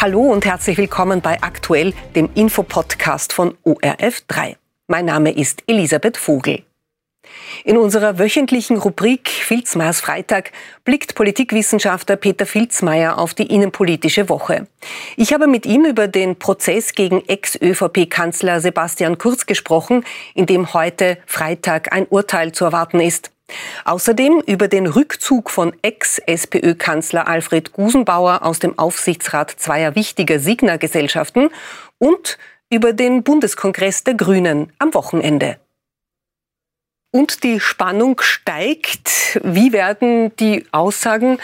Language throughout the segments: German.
Hallo und herzlich willkommen bei Aktuell, dem Infopodcast von ORF3. Mein Name ist Elisabeth Vogel. In unserer wöchentlichen Rubrik Filzmeiers Freitag blickt Politikwissenschaftler Peter Filzmeier auf die innenpolitische Woche. Ich habe mit ihm über den Prozess gegen Ex-ÖVP-Kanzler Sebastian Kurz gesprochen, in dem heute Freitag ein Urteil zu erwarten ist. Außerdem über den Rückzug von Ex-SPÖ-Kanzler Alfred Gusenbauer aus dem Aufsichtsrat zweier wichtiger Signa-Gesellschaften und über den Bundeskongress der Grünen am Wochenende. Und die Spannung steigt. Wie werden die Aussagen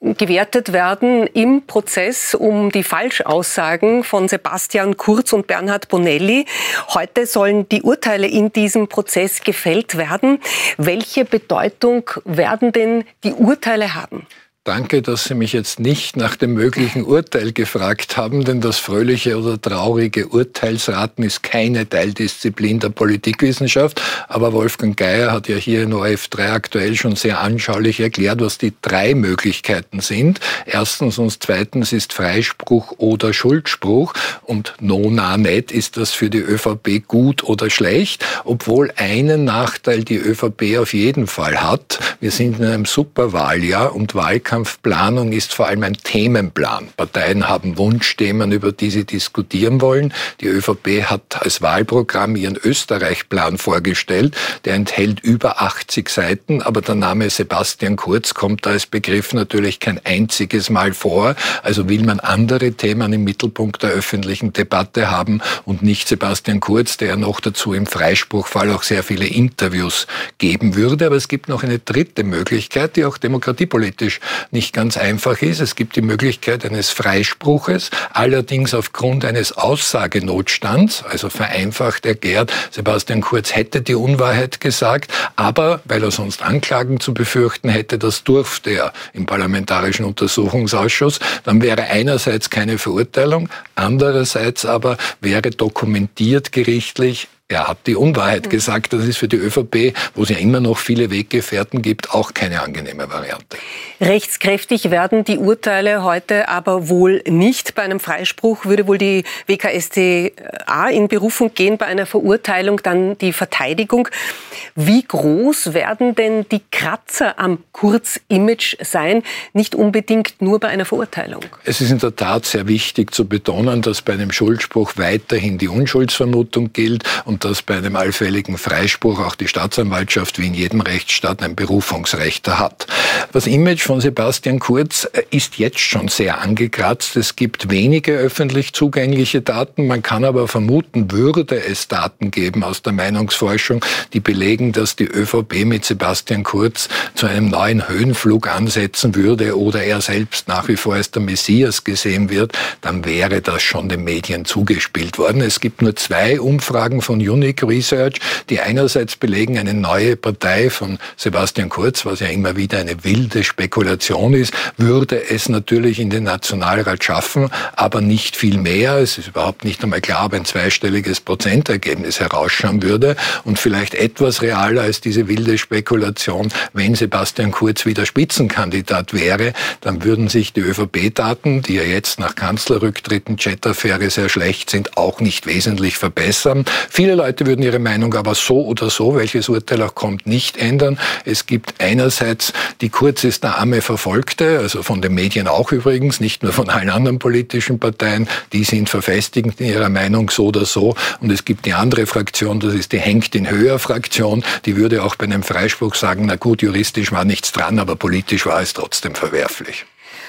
gewertet werden im Prozess um die Falschaussagen von Sebastian Kurz und Bernhard Bonelli. Heute sollen die Urteile in diesem Prozess gefällt werden. Welche Bedeutung werden denn die Urteile haben? Danke, dass Sie mich jetzt nicht nach dem möglichen Urteil gefragt haben, denn das fröhliche oder traurige Urteilsraten ist keine Teildisziplin der Politikwissenschaft. Aber Wolfgang Geier hat ja hier in ORF3 aktuell schon sehr anschaulich erklärt, was die drei Möglichkeiten sind. Erstens und zweitens ist Freispruch oder Schuldspruch und nona net ist das für die ÖVP gut oder schlecht, obwohl einen Nachteil die ÖVP auf jeden Fall hat. Wir sind in einem Superwahljahr und Wahlkampf Wahlkampfplanung ist vor allem ein Themenplan. Parteien haben Wunschthemen, über die sie diskutieren wollen. Die ÖVP hat als Wahlprogramm ihren Österreich-Plan vorgestellt. Der enthält über 80 Seiten, aber der Name Sebastian Kurz kommt da als Begriff natürlich kein einziges Mal vor. Also will man andere Themen im Mittelpunkt der öffentlichen Debatte haben und nicht Sebastian Kurz, der noch dazu im Freispruchfall auch sehr viele Interviews geben würde. Aber es gibt noch eine dritte Möglichkeit, die auch demokratiepolitisch nicht ganz einfach ist. Es gibt die Möglichkeit eines Freispruches, allerdings aufgrund eines Aussagenotstands, also vereinfacht erklärt, Sebastian Kurz hätte die Unwahrheit gesagt, aber weil er sonst Anklagen zu befürchten hätte, das durfte er im Parlamentarischen Untersuchungsausschuss, dann wäre einerseits keine Verurteilung, andererseits aber wäre dokumentiert gerichtlich, er hat die Unwahrheit mhm. gesagt. Das ist für die ÖVP, wo es ja immer noch viele Weggefährten gibt, auch keine angenehme Variante. Rechtskräftig werden die heute aber wohl nicht. Bei einem Freispruch würde wohl die WKStA in Berufung gehen, bei einer Verurteilung dann die Verteidigung. Wie groß werden denn die Kratzer am Kurz-Image sein? Nicht unbedingt nur bei einer Verurteilung. Es ist in der Tat sehr wichtig zu betonen, dass bei einem Schuldspruch weiterhin die Unschuldsvermutung gilt und dass bei einem allfälligen Freispruch auch die Staatsanwaltschaft wie in jedem Rechtsstaat ein Berufungsrecht hat. Das Image von Sebastian Kurz äh, ist jetzt schon sehr angekratzt. Es gibt wenige öffentlich zugängliche Daten. Man kann aber vermuten, würde es Daten geben aus der Meinungsforschung, die belegen, dass die ÖVP mit Sebastian Kurz zu einem neuen Höhenflug ansetzen würde oder er selbst nach wie vor als der Messias gesehen wird, dann wäre das schon den Medien zugespielt worden. Es gibt nur zwei Umfragen von Unique Research, die einerseits belegen, eine neue Partei von Sebastian Kurz, was ja immer wieder eine wilde Spekulation ist, würde es natürlich in den Nationalrat schaffen, aber nicht viel mehr. Es ist überhaupt nicht einmal klar, ob ein zweistelliges Prozentergebnis herausschauen würde und vielleicht etwas realer als diese wilde Spekulation, wenn Sebastian Kurz wieder Spitzenkandidat wäre, dann würden sich die ÖVP-Daten, die ja jetzt nach Kanzlerrücktritten, Chat-Affäre sehr schlecht sind, auch nicht wesentlich verbessern. Viele Leute würden ihre Meinung aber so oder so, welches Urteil auch kommt, nicht ändern. Es gibt einerseits die der arme Verfolgte, also von den Medien auch übrigens, nicht nur von allen anderen politischen Parteien, die sind verfestigt in ihrer Meinung so oder so. Und es gibt die andere Fraktion, das ist die Hängt in höher Fraktion, die würde auch bei einem Freispruch sagen, na gut, juristisch war nichts dran, aber politisch war es trotzdem verwerflich.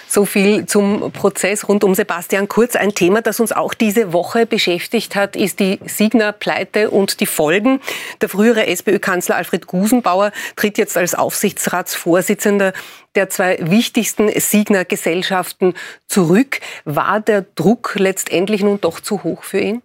So viel zum Prozess rund um Sebastian Kurz. Ein Thema, das uns auch diese Woche beschäftigt hat, ist die Signa-Pleite und die Folgen. Der frühere SPÖ-Kanzler Alfred Gusenbauer tritt jetzt als Aufsichtsratsvorsitzender der zwei wichtigsten Signa-Gesellschaften zurück. War der Druck letztendlich nun doch zu hoch für ihn?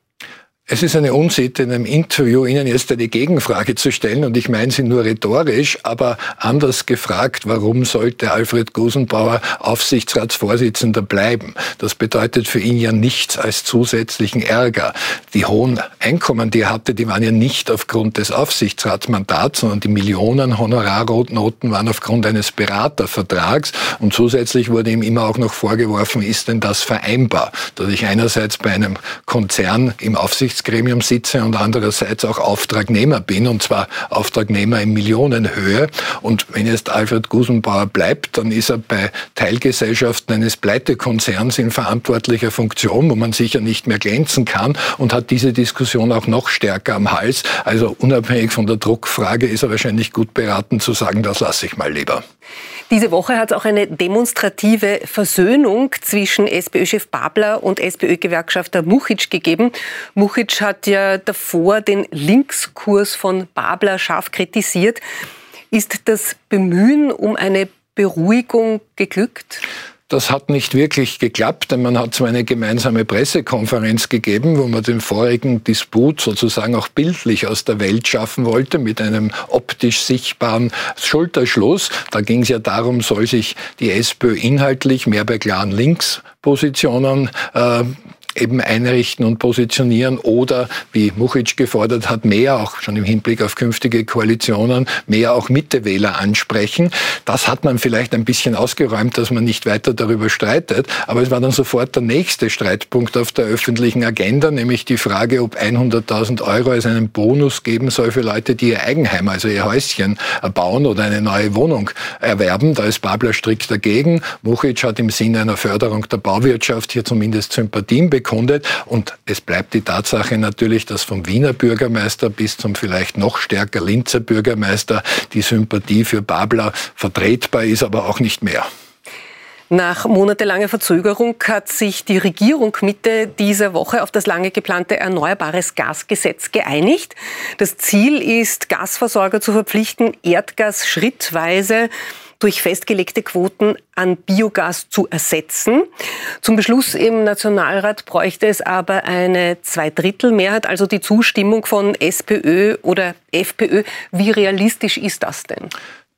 Es ist eine Unsitte, in einem Interview Ihnen jetzt eine Gegenfrage zu stellen und ich meine sie nur rhetorisch, aber anders gefragt, warum sollte Alfred Gusenbauer Aufsichtsratsvorsitzender bleiben? Das bedeutet für ihn ja nichts als zusätzlichen Ärger. Die hohen Einkommen, die er hatte, die waren ja nicht aufgrund des Aufsichtsratsmandats, sondern die Millionen Honorarnoten waren aufgrund eines Beratervertrags und zusätzlich wurde ihm immer auch noch vorgeworfen, ist denn das vereinbar, dass ich einerseits bei einem Konzern im Aufsichtsrat Aufsichtsgremium sitze und andererseits auch Auftragnehmer bin, und zwar Auftragnehmer in Millionenhöhe. Und wenn jetzt Alfred Gusenbauer bleibt, dann ist er bei Teilgesellschaften eines Pleitekonzerns in verantwortlicher Funktion, wo man sicher nicht mehr glänzen kann und hat diese Diskussion auch noch stärker am Hals. Also unabhängig von der Druckfrage ist er wahrscheinlich gut beraten zu sagen, das lasse ich mal lieber. Diese Woche hat es auch eine demonstrative Versöhnung zwischen SPÖ-Chef Babler und SPÖ-Gewerkschafter Muchic gegeben. Muchic hat ja davor den Linkskurs von Babler scharf kritisiert. Ist das Bemühen um eine Beruhigung geglückt? Das hat nicht wirklich geklappt, denn man hat zwar eine gemeinsame Pressekonferenz gegeben, wo man den vorigen Disput sozusagen auch bildlich aus der Welt schaffen wollte, mit einem optisch sichtbaren Schulterschluss. Da ging es ja darum, soll sich die SPÖ inhaltlich mehr bei klaren Linkspositionen äh, eben einrichten und positionieren oder, wie Muchic gefordert hat, mehr auch schon im Hinblick auf künftige Koalitionen, mehr auch Mittewähler ansprechen. Das hat man vielleicht ein bisschen ausgeräumt, dass man nicht weiter darüber streitet. Aber es war dann sofort der nächste Streitpunkt auf der öffentlichen Agenda, nämlich die Frage, ob 100.000 Euro als einen Bonus geben soll für Leute, die ihr Eigenheim, also ihr Häuschen bauen oder eine neue Wohnung erwerben. Da ist Babler strikt dagegen. Muchic hat im Sinne einer Förderung der Bauwirtschaft hier zumindest Sympathien bekommen bekundet. Und es bleibt die Tatsache natürlich, dass vom Wiener Bürgermeister bis zum vielleicht noch stärker Linzer Bürgermeister die Sympathie für Babler vertretbar ist, aber auch nicht mehr. Nach monatelanger Verzögerung hat sich die Regierung Mitte dieser Woche auf das lange geplante Erneuerbares Gasgesetz geeinigt. Das Ziel ist, Gasversorger zu verpflichten, Erdgas schrittweise durch festgelegte Quoten an Biogas zu ersetzen. Zum Beschluss im Nationalrat bräuchte es aber eine Zweidrittelmehrheit, also die Zustimmung von SPÖ oder FPÖ. Wie realistisch ist das denn?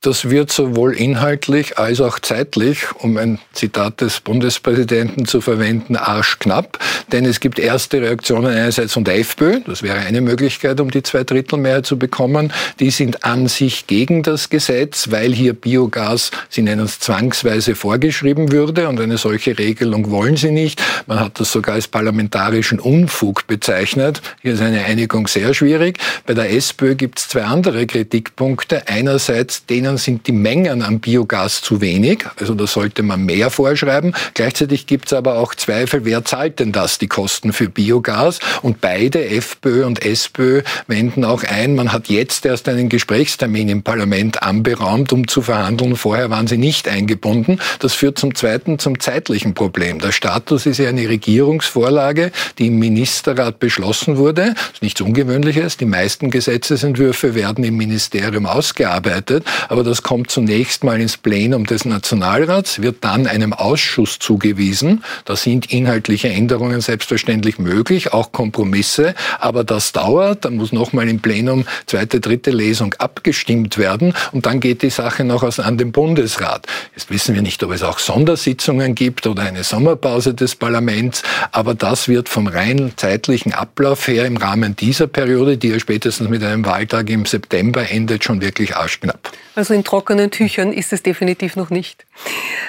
Das wird sowohl inhaltlich als auch zeitlich, um ein Zitat des Bundespräsidenten zu verwenden, arschknapp. Denn es gibt erste Reaktionen einerseits von der FPÖ, das wäre eine Möglichkeit, um die Zweidrittelmehrheit zu bekommen. Die sind an sich gegen das Gesetz, weil hier Biogas, sie nennen es zwangsweise, vorgeschrieben würde. Und eine solche Regelung wollen sie nicht. Man hat das sogar als parlamentarischen Unfug bezeichnet. Hier ist eine Einigung sehr schwierig. Bei der SPÖ gibt es zwei andere Kritikpunkte. Einerseits denen Ländern sind die Mengen an Biogas zu wenig. Also da sollte man mehr vorschreiben. Gleichzeitig gibt es aber auch Zweifel, wer zahlt denn das, die Kosten für Biogas? Und beide, FPÖ und SPÖ, wenden auch ein, man hat jetzt erst einen Gesprächstermin im Parlament anberaumt, um zu verhandeln. Vorher waren sie nicht eingebunden. Das führt zum zweiten, zum zeitlichen Problem. Der Status ist ja eine Regierungsvorlage, die im Ministerrat beschlossen wurde. Das ist nichts Ungewöhnliches. Die meisten Gesetzesentwürfe werden im Ministerium ausgearbeitet. Aber das kommt zunächst mal ins Plenum des Nationalrats, wird dann einem Ausschuss zugewiesen. Da sind inhaltliche Änderungen selbstverständlich möglich, auch Kompromisse, aber das dauert. Dann muss nochmal im Plenum zweite, dritte Lesung abgestimmt werden und dann geht die Sache noch an den Bundesrat. Jetzt wissen wir nicht, ob es auch Sondersitzungen gibt oder eine Sommerpause des Parlaments, aber das wird vom rein zeitlichen Ablauf her im Rahmen dieser Periode, die ja spätestens mit einem Wahltag im September endet, schon wirklich arschknapp. Also in trockenen Tüchern ist es definitiv noch nicht.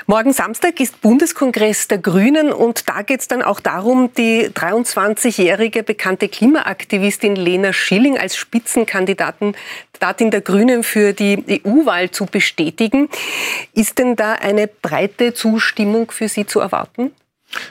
Morgen Samstag ist Bundeskongress der Grünen und da geht es dann auch darum, die 23-jährige bekannte Klimaaktivistin Lena Schilling als Spitzenkandidatin der Grünen für die EU-Wahl zu bestätigen. Ist denn da eine breite Zustimmung für Sie zu erwarten?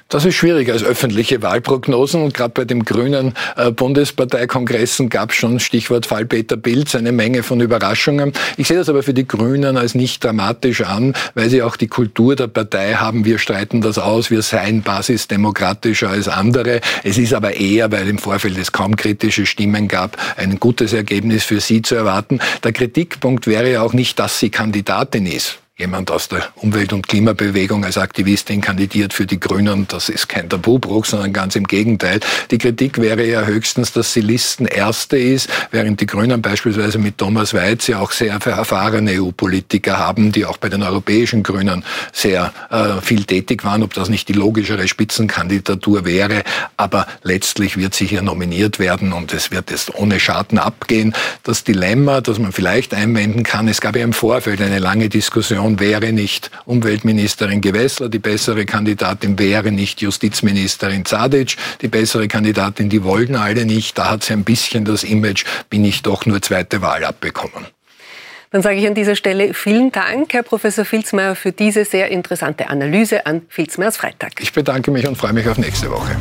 Das ist schwierig als öffentliche Wahlprognosen und gerade bei dem grünen äh, Bundesparteikongressen gab es schon, Stichwort Fall Peter Pilz, eine Menge von Überraschungen. Ich sehe das aber für die Grünen als nicht dramatisch an, weil sie auch die Kultur der Partei haben. Wir streiten das aus, wir seien basisdemokratischer als andere. Es ist aber eher, weil im Vorfeld es kaum kritische Stimmen gab, ein gutes Ergebnis für sie zu erwarten. Der Kritikpunkt wäre ja auch nicht, dass sie Kandidatin ist jemand aus der Umwelt- und Klimabewegung als Aktivistin kandidiert für die Grünen. Das ist kein Tabubruch, sondern ganz im Gegenteil. Die Kritik wäre ja höchstens, dass sie Listenerste ist, während die Grünen beispielsweise mit Thomas Weiz ja auch sehr erfahrene EU-Politiker haben, die auch bei den europäischen Grünen sehr äh, viel tätig waren, ob das nicht die logischere Spitzenkandidatur wäre. Aber letztlich wird sie hier nominiert werden und es wird jetzt ohne Schaden abgehen. Das Dilemma, das man vielleicht einwenden kann, es gab ja im Vorfeld eine lange Diskussion Option wäre nicht Umweltministerin Gewessler, die bessere Kandidatin wäre nicht Justizministerin Zadic, die bessere Kandidatin, die wollten alle nicht. Da hat sie ein bisschen das Image, bin ich doch nur zweite Wahl abbekommen. Dann sage ich an dieser Stelle vielen Dank, Herr Professor Filzmeier, für diese sehr interessante Analyse an Filzmeiers Freitag. Ich bedanke mich und freue mich auf nächste Woche.